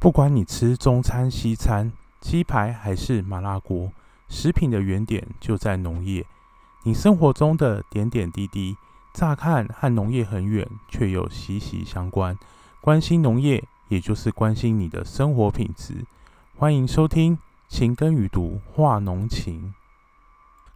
不管你吃中餐、西餐、鸡排还是麻辣锅，食品的原点就在农业。你生活中的点点滴滴，乍看和农业很远，却又息息相关。关心农业，也就是关心你的生活品质。欢迎收听《情根与读化浓情》。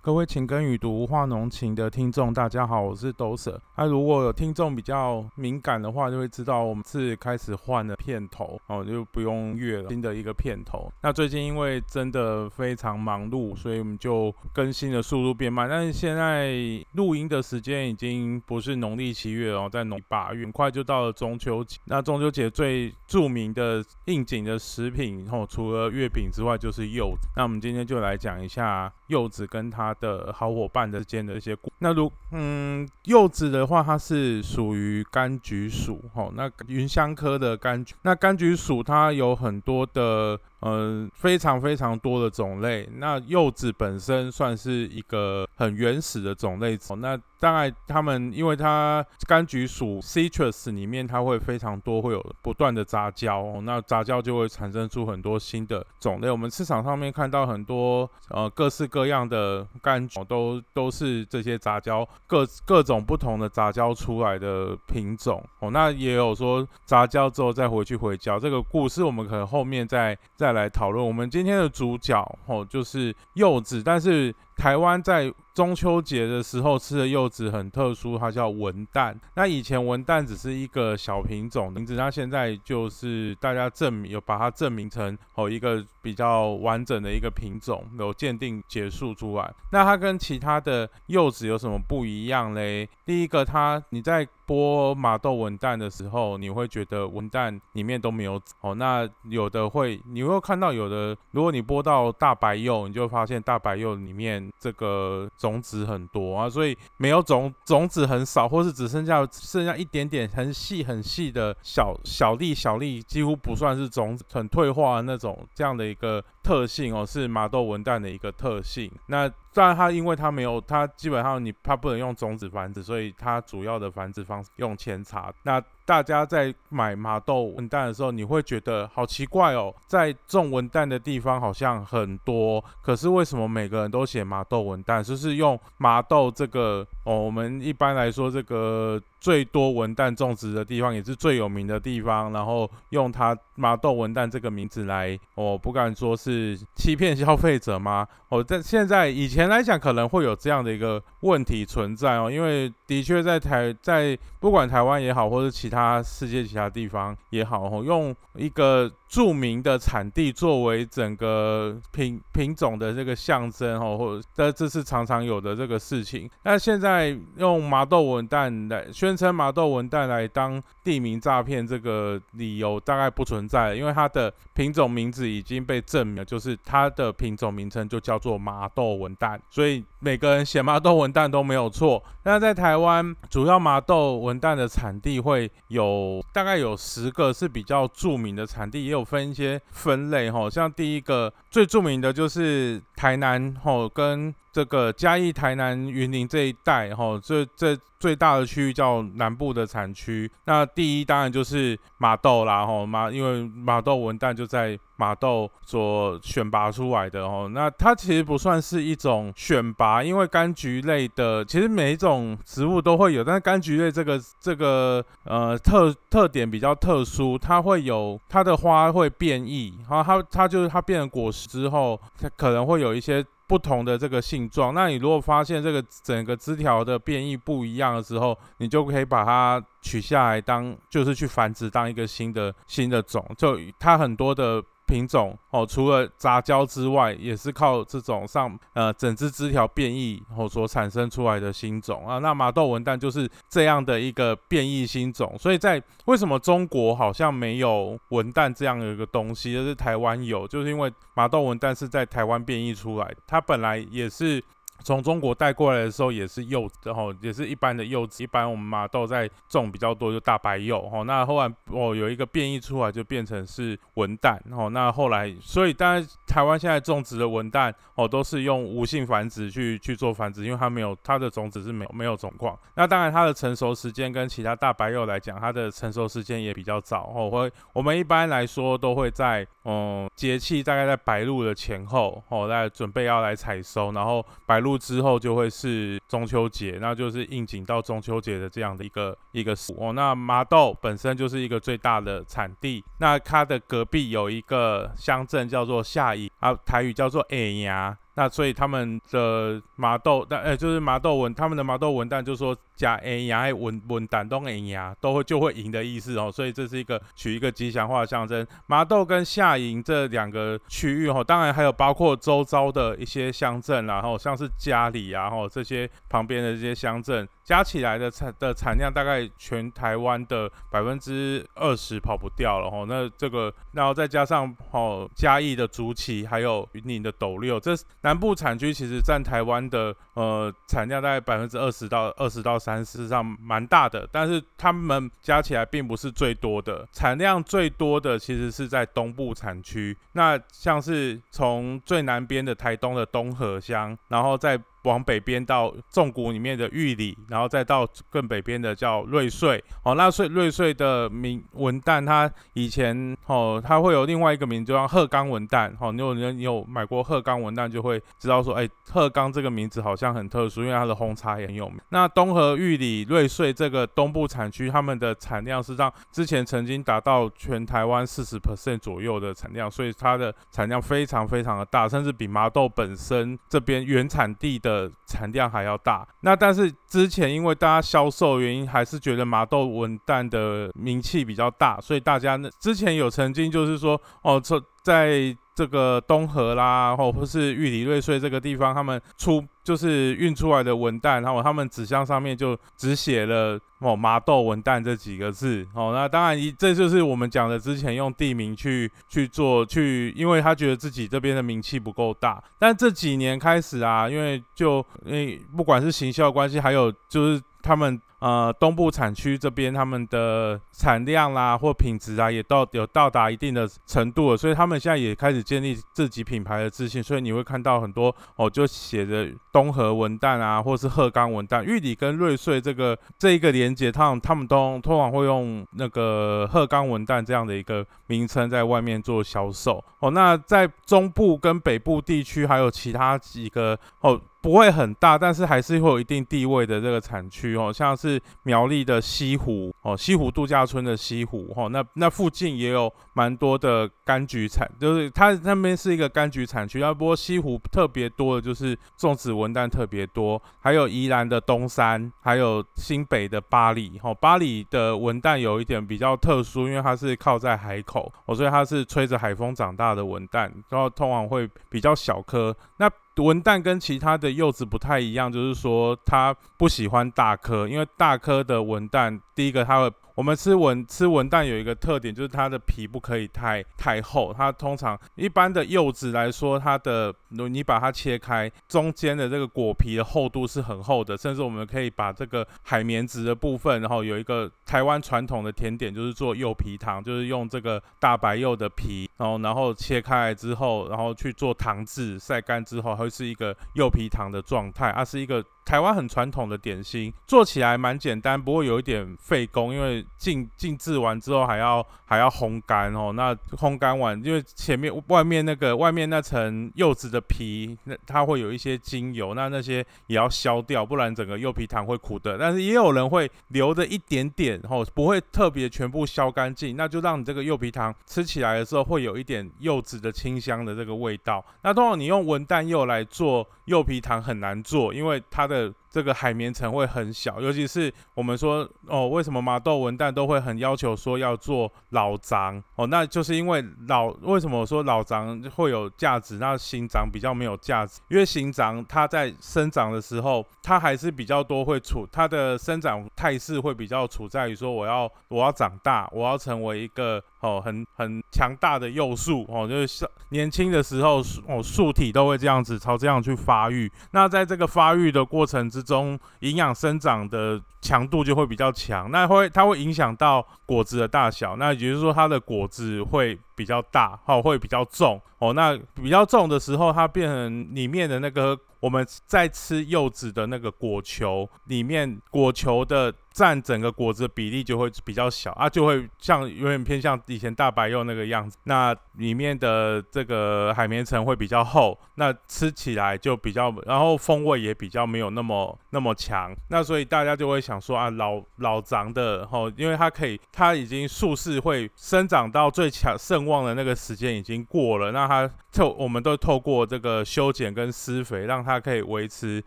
各位情根与读化浓情的听众，大家好，我是斗舍。那如果有听众比较敏感的话，就会知道我们是开始换了片头哦，就不用月了，新的一个片头。那最近因为真的非常忙碌，所以我们就更新的速度变慢。但是现在录音的时间已经不是农历七月哦，在农八月，很快就到了中秋节。那中秋节最著名的应景的食品，哦，除了月饼之外，就是柚子。那我们今天就来讲一下柚子跟它。的好伙伴之间的一些，那如嗯柚子的话，它是属于柑橘属，吼，那芸香科的柑橘，那柑橘属它有很多的。嗯，非常非常多的种类。那柚子本身算是一个很原始的种类。那大概他们，因为它柑橘属 citrus 里面，它会非常多，会有不断的杂交哦。那杂交就会产生出很多新的种类。我们市场上面看到很多呃各式各样的柑橘，都都是这些杂交各各种不同的杂交出来的品种。哦，那也有说杂交之后再回去回交。这个故事我们可能后面再再。来讨论。我们今天的主角吼，就是柚子，但是台湾在。中秋节的时候吃的柚子很特殊，它叫文旦。那以前文旦只是一个小品种名字，它现在就是大家证明有把它证明成哦一个比较完整的一个品种，有鉴定结束出来。那它跟其他的柚子有什么不一样嘞？第一个，它你在剥马豆文旦的时候，你会觉得文旦里面都没有籽哦。那有的会，你会看到有的，如果你剥到大白柚，你就发现大白柚里面这个。种子很多啊，所以没有种种子很少，或是只剩下剩下一点点很细很细的小小粒小粒，几乎不算是种子，很退化的那种这样的一个特性哦，是麻豆文旦的一个特性。那当然它因为它没有它基本上你它不能用种子繁殖，所以它主要的繁殖方式用扦插。那大家在买麻豆文旦的时候，你会觉得好奇怪哦，在种文旦的地方好像很多，可是为什么每个人都写麻豆文旦？就是用麻豆这个哦，我们一般来说这个最多文旦种植的地方，也是最有名的地方，然后用它麻豆文旦这个名字来，我不敢说是欺骗消费者吗？哦，在现在以前来讲，可能会有这样的一个问题存在哦，因为的确在台在不管台湾也好，或者其他世界其他地方也好，吼，用一个著名的产地作为整个品品种的这个象征，吼，或者这这是常常有的这个事情。那现在用麻豆文旦来宣称麻豆文旦来当地名诈骗，这个理由大概不存在，因为它的品种名字已经被证明，就是它的品种名称就叫做麻豆文旦，所以每个人写麻豆文旦都没有错。那在台湾，主要麻豆文旦的产地会有大概有十个是比较著名的产地，也有分一些分类哈。像第一个最著名的就是台南吼，跟这个嘉义、台南、云林这一带吼，这这最大的区域叫南部的产区。那第一当然就是麻豆啦吼，麻因为麻豆文旦就在。马豆所选拔出来的哦，那它其实不算是一种选拔，因为柑橘类的其实每一种植物都会有，但是柑橘类这个这个呃特特点比较特殊，它会有它的花会变异，然后它它就是它变成果实之后，它可能会有一些不同的这个性状。那你如果发现这个整个枝条的变异不一样的时候，你就可以把它取下来当就是去繁殖当一个新的新的种，就它很多的。品种哦，除了杂交之外，也是靠这种上呃整只枝条变异后所产生出来的新种啊。那麻豆文旦就是这样的一个变异新种，所以在为什么中国好像没有文旦这样的一个东西，就是台湾有，就是因为麻豆文旦是在台湾变异出来，它本来也是。从中国带过来的时候也是柚子，然后也是一般的柚子，一般我们麻豆在种比较多就大白柚，哦，那后来哦有一个变异出来就变成是文旦，哦，那后来所以当然台湾现在种植的文旦哦都是用无性繁殖去去做繁殖，因为它没有它的种子是没有没有种矿，那当然它的成熟时间跟其他大白柚来讲，它的成熟时间也比较早，哦，会我们一般来说都会在嗯节气大概在白露的前后，哦，在准备要来采收，然后白入。之后就会是中秋节，那就是应景到中秋节的这样的一个一个哦。那麻豆本身就是一个最大的产地，那它的隔壁有一个乡镇叫做下邑，啊，台语叫做哎呀。那所以他们的麻豆，但呃就是麻豆文，他们的麻豆文旦就说加 A 牙文文旦都 A 牙都会就会赢的意思哦，所以这是一个取一个吉祥话的象征。麻豆跟下营这两个区域哦，当然还有包括周遭的一些乡镇啦，然后像是嘉里啊，吼这些旁边的这些乡镇。加起来的产的产量大概全台湾的百分之二十跑不掉了吼，那这个然后再加上哦嘉义的竹崎，还有云林的斗六，这南部产区其实占台湾的呃产量大概百分之二十到二十到三十上蛮大的，但是他们加起来并不是最多的，产量最多的其实是在东部产区，那像是从最南边的台东的东河乡，然后再。往北边到纵谷里面的玉里，然后再到更北边的叫瑞穗。哦，那瑞瑞穗的名文旦，它以前哦，它会有另外一个名字叫鹤冈文旦。哦，你有你有买过鹤冈文旦，就会知道说，哎，鹤冈这个名字好像很特殊，因为它的红茶也很有名。那东河玉里瑞穗这个东部产区，他们的产量是让之前曾经达到全台湾四十 percent 左右的产量，所以它的产量非常非常的大，甚至比麻豆本身这边原产地的。呃产量还要大，那但是之前因为大家销售原因，还是觉得麻豆文旦的名气比较大，所以大家呢之前有曾经就是说，哦，从在。这个东河啦，或或是玉里瑞穗这个地方，他们出就是运出来的文旦，然后他们纸箱上面就只写了哦麻豆文旦这几个字哦。那当然一这就是我们讲的之前用地名去去做去，因为他觉得自己这边的名气不够大。但这几年开始啊，因为就因为不管是行销关系，还有就是他们。呃，东部产区这边他们的产量啦或品质啊，也到有到达一定的程度了，所以他们现在也开始建立自己品牌的自信。所以你会看到很多哦，就写着东河文旦啊，或是鹤冈文旦、玉里跟瑞穗这个这一个连接，他们他们都通常会用那个鹤冈文旦这样的一个名称在外面做销售。哦，那在中部跟北部地区还有其他几个哦。不会很大，但是还是会有一定地位的这个产区哦，像是苗栗的西湖哦，西湖度假村的西湖哦，那那附近也有蛮多的柑橘产，就是它那边是一个柑橘产区。要不西湖特别多的就是种植文旦特别多，还有宜兰的东山，还有新北的巴黎哦，巴黎的文旦有一点比较特殊，因为它是靠在海口哦，所以它是吹着海风长大的文旦，然后通常会比较小颗。那文旦跟其他的柚子不太一样，就是说它不喜欢大颗，因为大颗的文旦，第一个它会。我们吃文吃文旦有一个特点，就是它的皮不可以太太厚。它通常一般的柚子来说，它的你把它切开，中间的这个果皮的厚度是很厚的。甚至我们可以把这个海绵质的部分，然后有一个台湾传统的甜点，就是做柚皮糖，就是用这个大白柚的皮，然后然后切开来之后，然后去做糖制，晒干之后会是一个柚皮糖的状态，它是一个。台湾很传统的点心，做起来蛮简单，不过有一点费工，因为静静置完之后还要还要烘干哦。那烘干完，因为前面外面那个外面那层柚子的皮，那它会有一些精油，那那些也要消掉，不然整个柚皮糖会苦的。但是也有人会留着一点点，哦，不会特别全部消干净，那就让你这个柚皮糖吃起来的时候会有一点柚子的清香的这个味道。那通常你用文旦柚来做柚皮糖很难做，因为它的这个海绵层会很小，尤其是我们说哦，为什么麻豆文旦都会很要求说要做老长？哦，那就是因为老为什么我说老长会有价值，那新长比较没有价值，因为新长它在生长的时候，它还是比较多会处它的生长态势会比较处在于说我要我要长大，我要成为一个哦很很强大的幼树哦，就是年轻的时候哦树体都会这样子朝这样去发育，那在这个发育的过程之中营养生长的强度就会比较强，那会它会影响到果子的大小，那也就是说它的果子会比较大，哦，会比较重哦，那比较重的时候，它变成里面的那个我们在吃柚子的那个果球里面果球的。占整个果子的比例就会比较小啊，就会像有点偏向以前大白柚那个样子。那里面的这个海绵层会比较厚，那吃起来就比较，然后风味也比较没有那么那么强。那所以大家就会想说啊，老老长的吼，因为它可以，它已经树势会生长到最强盛忘的那个时间已经过了，那他透我们都透过这个修剪跟施肥，让它可以维持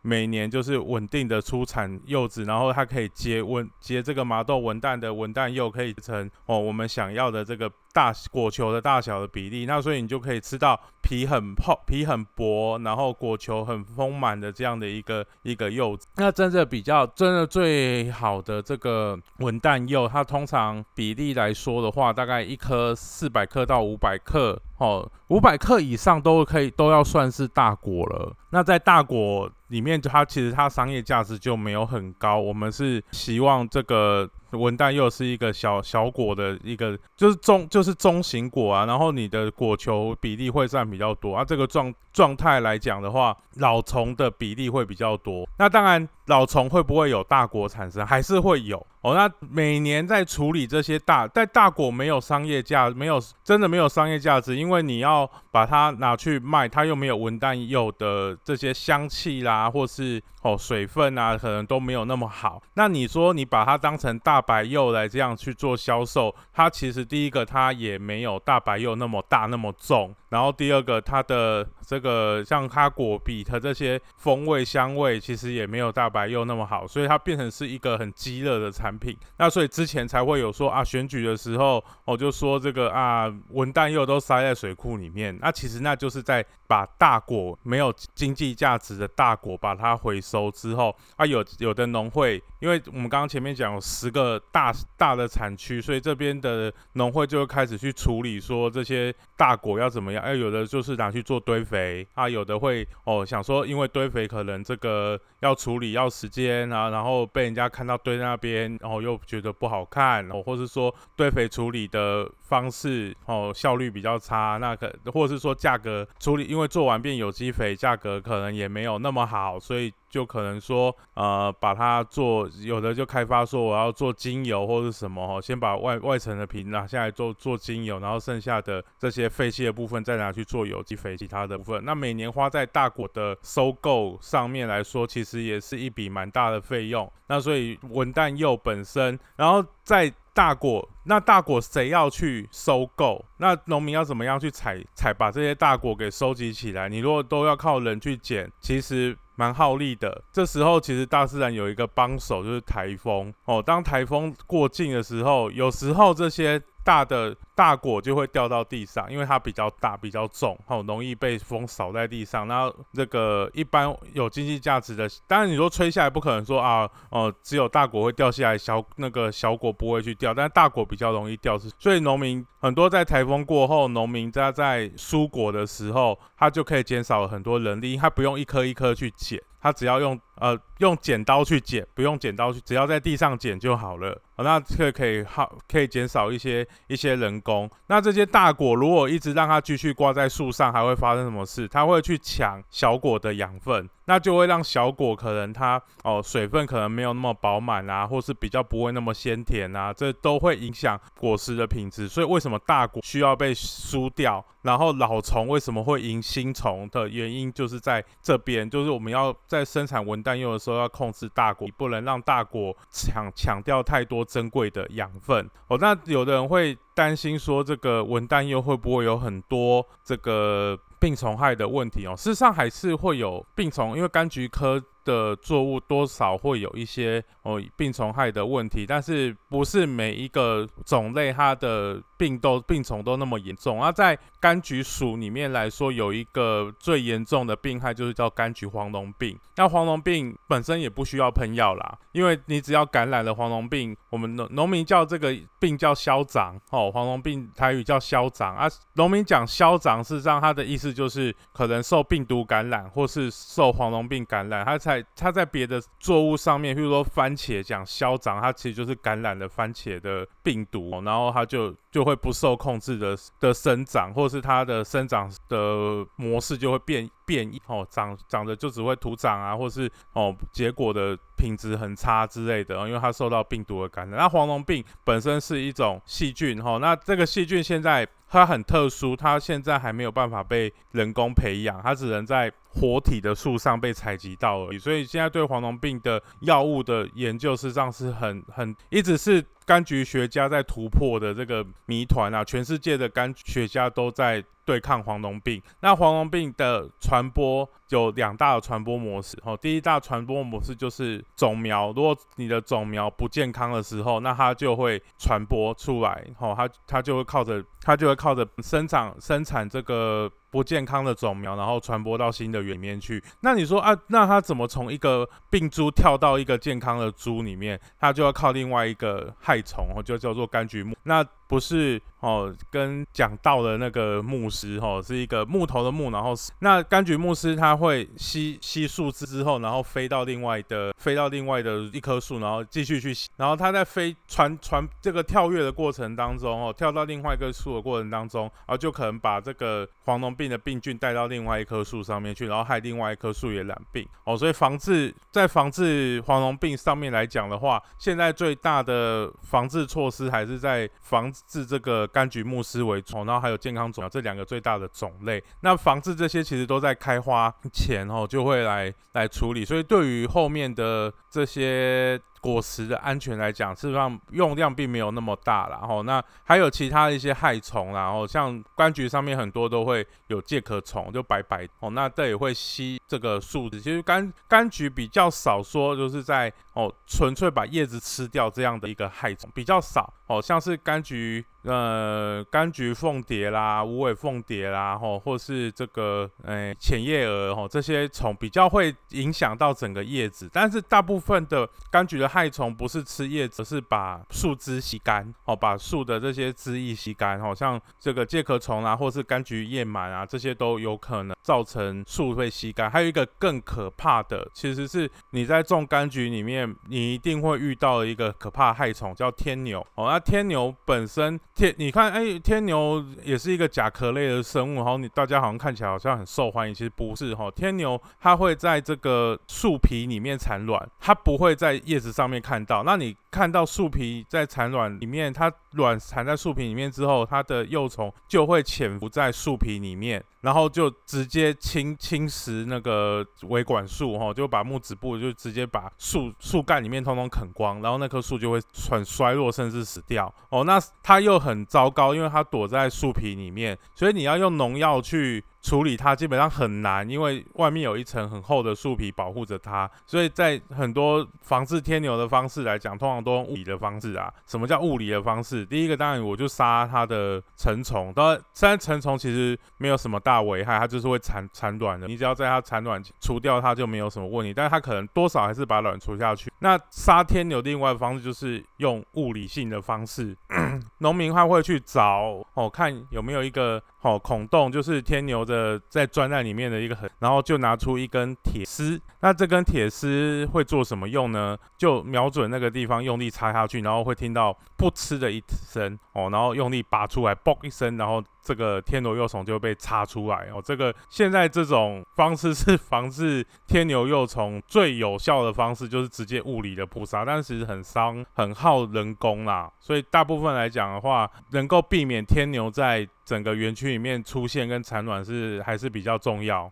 每年就是稳定的出产柚子，然后它可以结。文结这个麻豆文旦的文旦柚可以成哦，我们想要的这个大果球的大小的比例，那所以你就可以吃到皮很厚、皮很薄，然后果球很丰满的这样的一个一个柚子。那真的比较真的最好的这个文旦柚，它通常比例来说的话，大概一颗四百克到五百克哦，五百克以上都可以都要算是大果了。那在大果。里面它其实它商业价值就没有很高，我们是希望这个。文旦又是一个小小果的一个，就是中就是中型果啊，然后你的果球比例会占比较多啊。这个状状态来讲的话，老虫的比例会比较多。那当然，老虫会不会有大果产生，还是会有哦。那每年在处理这些大，但大果没有商业价，没有真的没有商业价值，因为你要把它拿去卖，它又没有文旦柚的这些香气啦，或是哦水分啊，可能都没有那么好。那你说你把它当成大白柚来这样去做销售，它其实第一个它也没有大白柚那么大那么重，然后第二个它的这个像它果比它这些风味香味其实也没有大白柚那么好，所以它变成是一个很饥饿的产品。那所以之前才会有说啊选举的时候，我就说这个啊文旦柚都塞在水库里面，那其实那就是在把大果没有经济价值的大果把它回收之后，啊有有的农会，因为我们刚刚前面讲有十个。大大的产区，所以这边的农会就开始去处理，说这些大果要怎么样？哎，有的就是拿去做堆肥啊，有的会哦想说，因为堆肥可能这个要处理要时间啊，然后被人家看到堆在那边，然后又觉得不好看，哦，或是说堆肥处理的方式哦效率比较差，那可或者是说价格处理，因为做完变有机肥，价格可能也没有那么好，所以。就可能说，呃，把它做有的就开发说我要做精油或者什么哈，先把外外层的皮拿下来做做精油，然后剩下的这些废弃的部分再拿去做有机肥，其他的部分。那每年花在大果的收购上面来说，其实也是一笔蛮大的费用。那所以文旦柚本身，然后在大果，那大果谁要去收购？那农民要怎么样去采采把这些大果给收集起来？你如果都要靠人去捡，其实。蛮耗力的，这时候其实大自然有一个帮手，就是台风哦。当台风过境的时候，有时候这些。大的大果就会掉到地上，因为它比较大、比较重，好容易被风扫在地上。然后这个一般有经济价值的，当然你说吹下来不可能说啊，哦，只有大果会掉下来，小那个小果不会去掉，但是大果比较容易掉。所以农民很多在台风过后，农民在在蔬果的时候，他就可以减少很多人力，他不用一颗一颗去捡。他只要用呃用剪刀去剪，不用剪刀去，只要在地上剪就好了。好，那这个可以好可以减少一些一些人工。那这些大果如果一直让它继续挂在树上，还会发生什么事？它会去抢小果的养分。那就会让小果可能它哦水分可能没有那么饱满啊，或是比较不会那么鲜甜啊，这都会影响果实的品质。所以为什么大果需要被输掉？然后老虫为什么会赢新虫的原因，就是在这边，就是我们要在生产文旦柚的时候要控制大果，不能让大果抢抢掉太多珍贵的养分。哦，那有的人会担心说，这个文旦柚会不会有很多这个？病虫害的问题哦，事实上还是会有病虫，因为柑橘科的作物多少会有一些哦病虫害的问题，但是不是每一个种类它的病都病虫都那么严重。而在柑橘属里面来说，有一个最严重的病害就是叫柑橘黄龙病。那黄龙病本身也不需要喷药啦，因为你只要感染了黄龙病，我们农农民叫这个病叫消长哦，黄龙病台语叫消长啊。农民讲消长，事实上它的意思就是可能受病毒感染，或是受黄龙病感染，它才在它在别的作物上面，譬如说番茄讲消长，它其实就是感染了番茄的病毒，然后它就就会不受控制的的生长，或是它的生长的模式就会变变异哦，长长得就只会徒长啊，或是哦结果的品质很差之类的，因为它受到病毒的感染。那黄龙病本身是一种细菌哈，那这个细菌现在。它很特殊，它现在还没有办法被人工培养，它只能在活体的树上被采集到而已。所以现在对黄龙病的药物的研究，事实上是很很一直是柑橘学家在突破的这个谜团啊！全世界的柑橘学家都在对抗黄龙病。那黄龙病的传播有两大传播模式，哦，第一大传播模式就是种苗，如果你的种苗不健康的时候，那它就会传播出来，哦，它它就会靠着它就会。靠着生长生产这个不健康的种苗，然后传播到新的园里面去。那你说啊，那它怎么从一个病株跳到一个健康的株里面？它就要靠另外一个害虫，就叫做柑橘木。那不是哦，跟讲到的那个牧师哦，是一个木头的木，然后那柑橘牧师他会吸吸树枝之后，然后飞到另外的飞到另外的一棵树，然后继续去，然后他在飞传传这个跳跃的过程当中哦，跳到另外一棵树的过程当中，然后就可能把这个黄龙病的病菌带到另外一棵树上面去，然后害另外一棵树也染病哦，所以防治在防治黄龙病上面来讲的话，现在最大的防治措施还是在防。治这个柑橘木虱为虫，然后还有健康种苗这两个最大的种类。那防治这些其实都在开花前哦就会来来处理，所以对于后面的这些。果实的安全来讲，事实上用量并没有那么大然后那还有其他的一些害虫然后像柑橘上面很多都会有介壳虫，就白白哦，那这也会吸这个树脂。其实柑柑橘比较少说，就是在哦纯粹把叶子吃掉这样的一个害虫比较少哦，像是柑橘呃柑橘凤蝶啦、无尾凤蝶啦，吼或是这个诶浅叶蛾吼这些虫比较会影响到整个叶子，但是大部分的柑橘的害虫不是吃叶子，是把树枝吸干，哦，把树的这些枝叶吸干，哦，像这个介壳虫啊，或是柑橘叶螨啊，这些都有可能造成树被吸干。还有一个更可怕的，其实是你在种柑橘里面，你一定会遇到一个可怕害虫，叫天牛。哦，那天牛本身天，你看，哎，天牛也是一个甲壳类的生物，然后你大家好像看起来好像很受欢迎，其实不是，哈，天牛它会在这个树皮里面产卵，它不会在叶子。上面看到，那你看到树皮在产卵里面，它卵产在树皮里面之后，它的幼虫就会潜伏在树皮里面，然后就直接侵侵蚀那个维管束，哈，就把木质部就直接把树树干里面通通啃光，然后那棵树就会很衰弱，甚至死掉。哦，那它又很糟糕，因为它躲在树皮里面，所以你要用农药去。处理它基本上很难，因为外面有一层很厚的树皮保护着它，所以在很多防治天牛的方式来讲，通常都用物理的方式啊。什么叫物理的方式？第一个当然我就杀它的成虫，当然虽然成虫其实没有什么大危害，它就是会产产卵的，你只要在它产卵除掉它就没有什么问题，但是它可能多少还是把卵除下去。那杀天牛另外的方式就是用物理性的方式，农民他会去找哦，看有没有一个哦孔洞，就是天牛的。呃在钻在里面的一个很，然后就拿出一根铁丝，那这根铁丝会做什么用呢？就瞄准那个地方用力插下去，然后会听到噗呲的一声哦，然后用力拔出来，嘣一声，然后这个天牛幼虫就被插出来哦。这个现在这种方式是 防治天牛幼虫最有效的方式，就是直接物理的扑杀，但是其实很伤，很耗人工啦。所以大部分来讲的话，能够避免天牛在整个园区里面出现跟产卵是还是比较重要。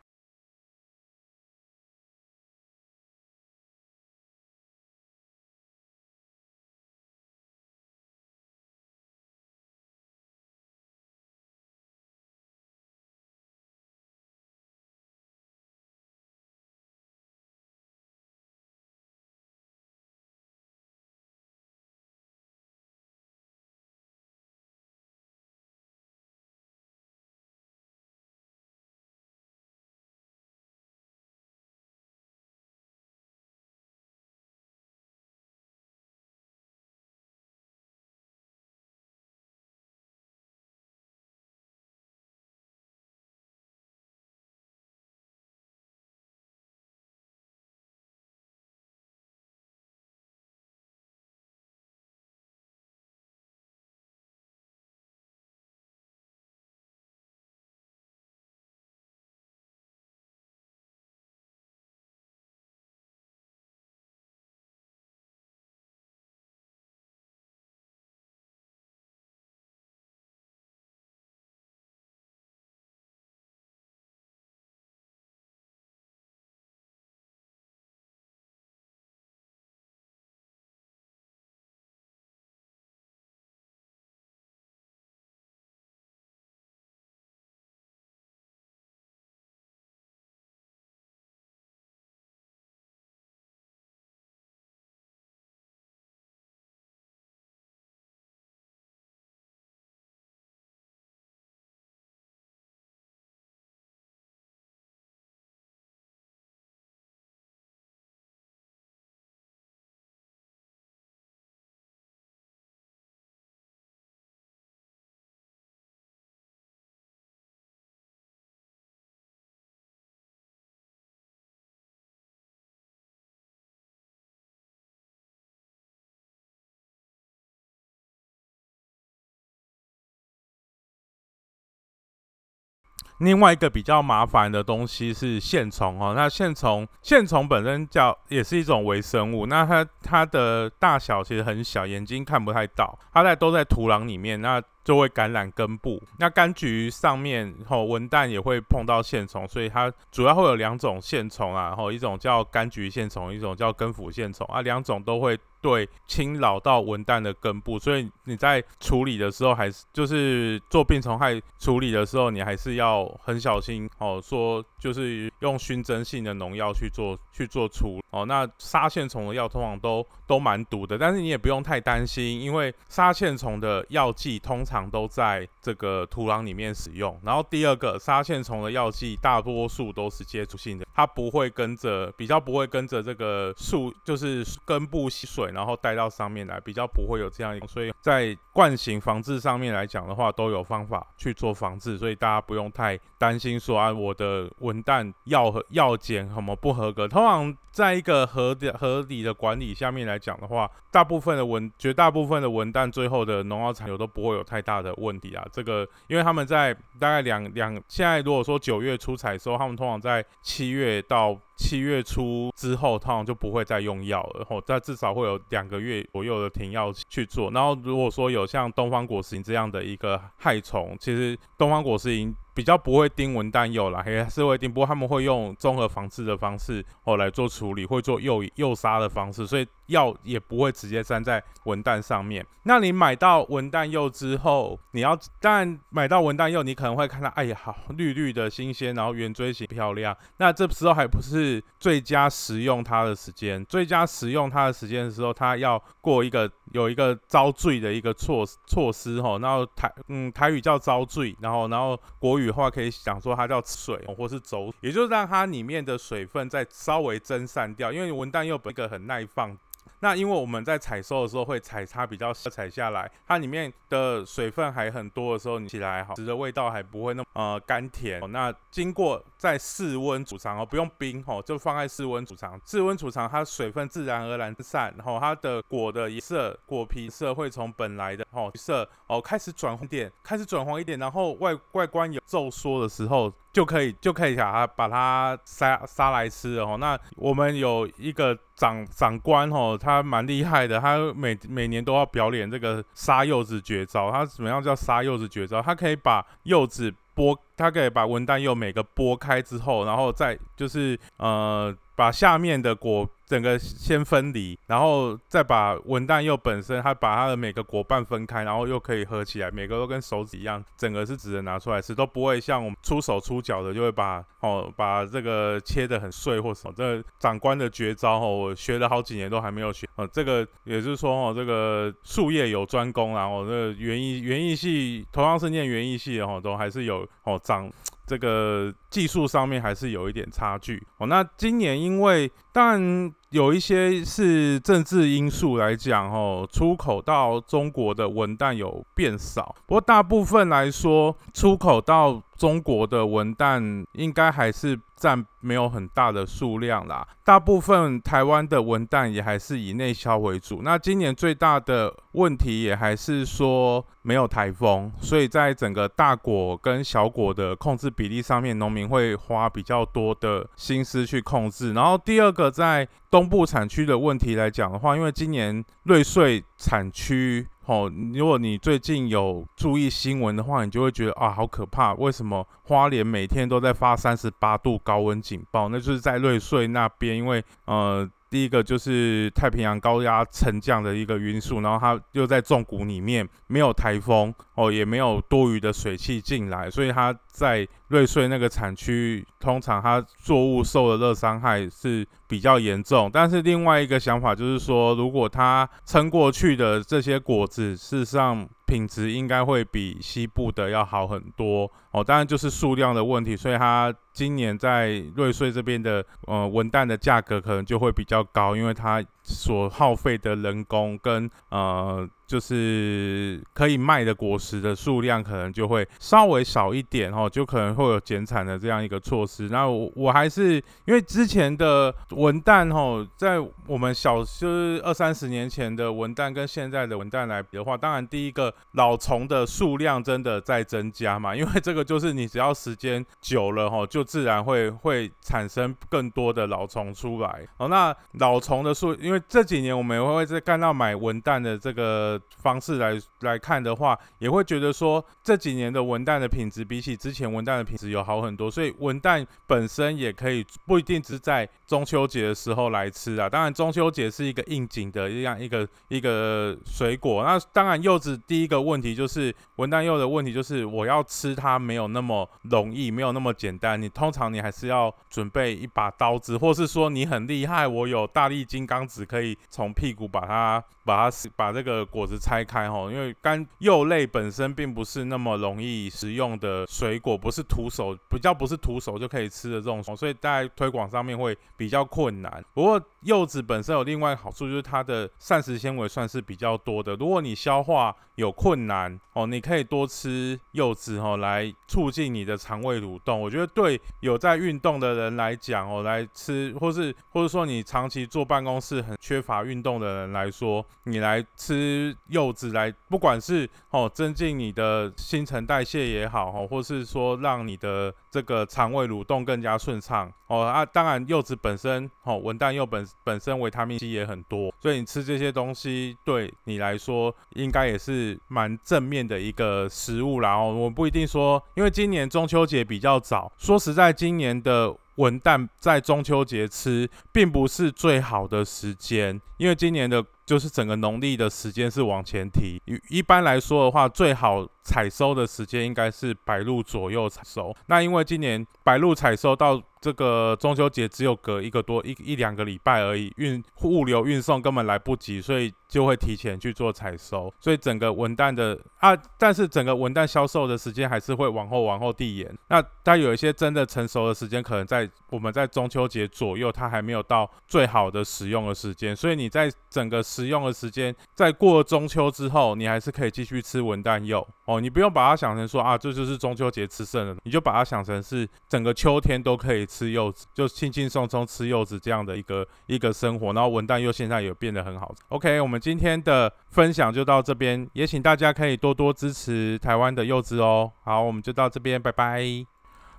另外一个比较麻烦的东西是线虫哦。那线虫，线虫本身叫也是一种微生物，那它它的大小其实很小，眼睛看不太到，它在都在土壤里面。那就会感染根部，那柑橘上面吼文旦也会碰到线虫，所以它主要会有两种线虫啊，吼一种叫柑橘线虫，一种叫根腐线虫啊，两种都会对侵扰到文旦的根部，所以你在处理的时候还是就是做病虫害处理的时候，你还是要很小心哦，说就是用熏蒸性的农药去做去做除哦，那杀线虫的药通常都都蛮毒的，但是你也不用太担心，因为杀线虫的药剂通常都在这个土壤里面使用，然后第二个杀线虫的药剂大多数都是接触性的，它不会跟着比较不会跟着这个树就是根部吸水，然后带到上面来，比较不会有这样，所以在惯性防治上面来讲的话，都有方法去做防治，所以大家不用太担心说啊我的文旦药和药检什么不合格，通常。在一个合理合理的管理下面来讲的话，大部分的文绝大部分的文旦最后的农药残留都不会有太大的问题啊。这个因为他们在大概两两现在如果说九月初采收，他们通常在七月到七月初之后，通常就不会再用药了，然后但至少会有两个月左右的停药去做。然后如果说有像东方果实蝇这样的一个害虫，其实东方果实蝇。比较不会叮蚊蛋幼啦，还是会叮，不过他们会用综合防治的方式哦来做处理，会做诱诱杀的方式，所以。药也不会直接粘在文旦上面。那你买到文旦柚之后，你要当然买到文旦柚，你可能会看到，哎呀，好绿绿的新鲜，然后圆锥形漂亮。那这时候还不是最佳食用它的时间，最佳食用它的时间的时候，它要过一个有一个遭罪的一个措措施哈。然后台嗯台语叫遭罪，然后然后国语话可以讲说它叫水或是走，也就是让它里面的水分再稍微蒸散掉，因为文旦柚本一个很耐放。那因为我们在采收的时候会采它比较少采下来，它里面的水分还很多的时候，你起来好，食的味道还不会那么呃甘甜。那经过在室温储藏哦，不用冰哦，就放在室温储藏。室温储藏，它水分自然而然散，然后它的果的颜色、果皮色会从本来的哦色哦开始转黄点，开始转黄一点，然后外外观有皱缩的时候。就可以就可以把它把它杀杀来吃哦。那我们有一个长长官哦，他蛮厉害的，他每每年都要表演这个杀柚子绝招。他怎么样叫杀柚子绝招？他可以把柚子剥，他可以把文旦柚每个剥开之后，然后再就是呃把下面的果。整个先分离，然后再把文旦柚本身，它把它的每个果瓣分开，然后又可以合起来，每个都跟手指一样，整个是直的拿出来吃，都不会像我们出手出脚的，就会把哦把这个切的很碎或什么。这长官的绝招哦，我学了好几年都还没有学。哦，这个也是说哦，这个术业有专攻，然后这个园艺园艺系同样是念园艺系的哦，都还是有哦长。这个技术上面还是有一点差距哦。那今年因为当然有一些是政治因素来讲哦，出口到中国的文旦有变少，不过大部分来说，出口到中国的文旦应该还是占没有很大的数量啦。大部分台湾的文旦也还是以内销为主。那今年最大的问题也还是说没有台风，所以在整个大果跟小果的控制比例上面，农民会花比较多的心思去控制。然后第二个，在东部产区的问题来讲的话，因为今年瑞穗产区。哦，如果你最近有注意新闻的话，你就会觉得啊，好可怕！为什么花莲每天都在发三十八度高温警报？那就是在瑞穗那边，因为呃，第一个就是太平洋高压沉降的一个因素，然后它又在重谷里面，没有台风哦，也没有多余的水汽进来，所以它在瑞穗那个产区，通常它作物受的热伤害是。比较严重，但是另外一个想法就是说，如果它撑过去的这些果子，事实上品质应该会比西部的要好很多哦。当然就是数量的问题，所以它今年在瑞穗这边的呃文旦的价格可能就会比较高，因为它所耗费的人工跟呃。就是可以卖的果实的数量可能就会稍微少一点哦，就可能会有减产的这样一个措施。那我我还是因为之前的文旦哦，在我们小就是二三十年前的文旦跟现在的文旦来比的话，当然第一个老虫的数量真的在增加嘛，因为这个就是你只要时间久了哈，就自然会会产生更多的老虫出来哦。那老虫的数，因为这几年我们也会在看到买文旦的这个方式来来看的话，也会觉得说这几年的文旦的品质比起之前文旦的品质有好很多，所以文旦本身也可以不一定只在中秋节的时候来吃啊。当然中秋节是一个应景的这样一个一个水果。那当然柚子第一个问题就是文旦柚的问题就是我要吃它没有那么容易，没有那么简单。你通常你还是要准备一把刀子，或是说你很厉害，我有大力金刚指可以从屁股把它。把它把这个果子拆开哈，因为干柚类本身并不是那么容易食用的水果，不是徒手比较不是徒手就可以吃的这种，所以在推广上面会比较困难。不过柚子本身有另外好处，就是它的膳食纤维算是比较多的。如果你消化有困难哦，你可以多吃柚子哦，来促进你的肠胃蠕动。我觉得对有在运动的人来讲哦，来吃或是或者说你长期坐办公室很缺乏运动的人来说。你来吃柚子，来不管是哦增进你的新陈代谢也好，哦，或是说让你的这个肠胃蠕动更加顺畅哦啊，当然柚子本身哦文旦柚本本身维他命 C 也很多，所以你吃这些东西对你来说应该也是蛮正面的一个食物啦。哦，我不一定说，因为今年中秋节比较早，说实在，今年的。文旦在中秋节吃，并不是最好的时间，因为今年的就是整个农历的时间是往前提。一般来说的话，最好采收的时间应该是白露左右采收。那因为今年白露采收到。这个中秋节只有隔一个多一一两个礼拜而已，运物流运送根本来不及，所以就会提前去做采收，所以整个文旦的啊，但是整个文旦销售的时间还是会往后往后递延。那它有一些真的成熟的时间，可能在我们在中秋节左右，它还没有到最好的使用的时间，所以你在整个食用的时间，在过中秋之后，你还是可以继续吃文旦柚哦，你不用把它想成说啊，这就是中秋节吃剩的，你就把它想成是整个秋天都可以。吃柚子就轻轻松松吃柚子这样的一个一个生活，然后文旦柚现在也变得很好。OK，我们今天的分享就到这边，也请大家可以多多支持台湾的柚子哦。好，我们就到这边，拜拜。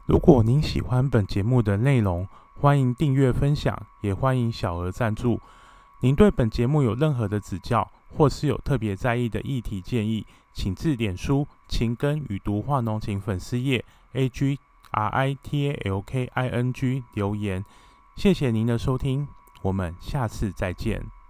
如果您喜欢本节目的内容，欢迎订阅分享，也欢迎小额赞助。您对本节目有任何的指教，或是有特别在意的议题建议，请致脸书情根与毒化浓情粉丝页 AG。R I T A L K I N G 留言，谢谢您的收听，我们下次再见。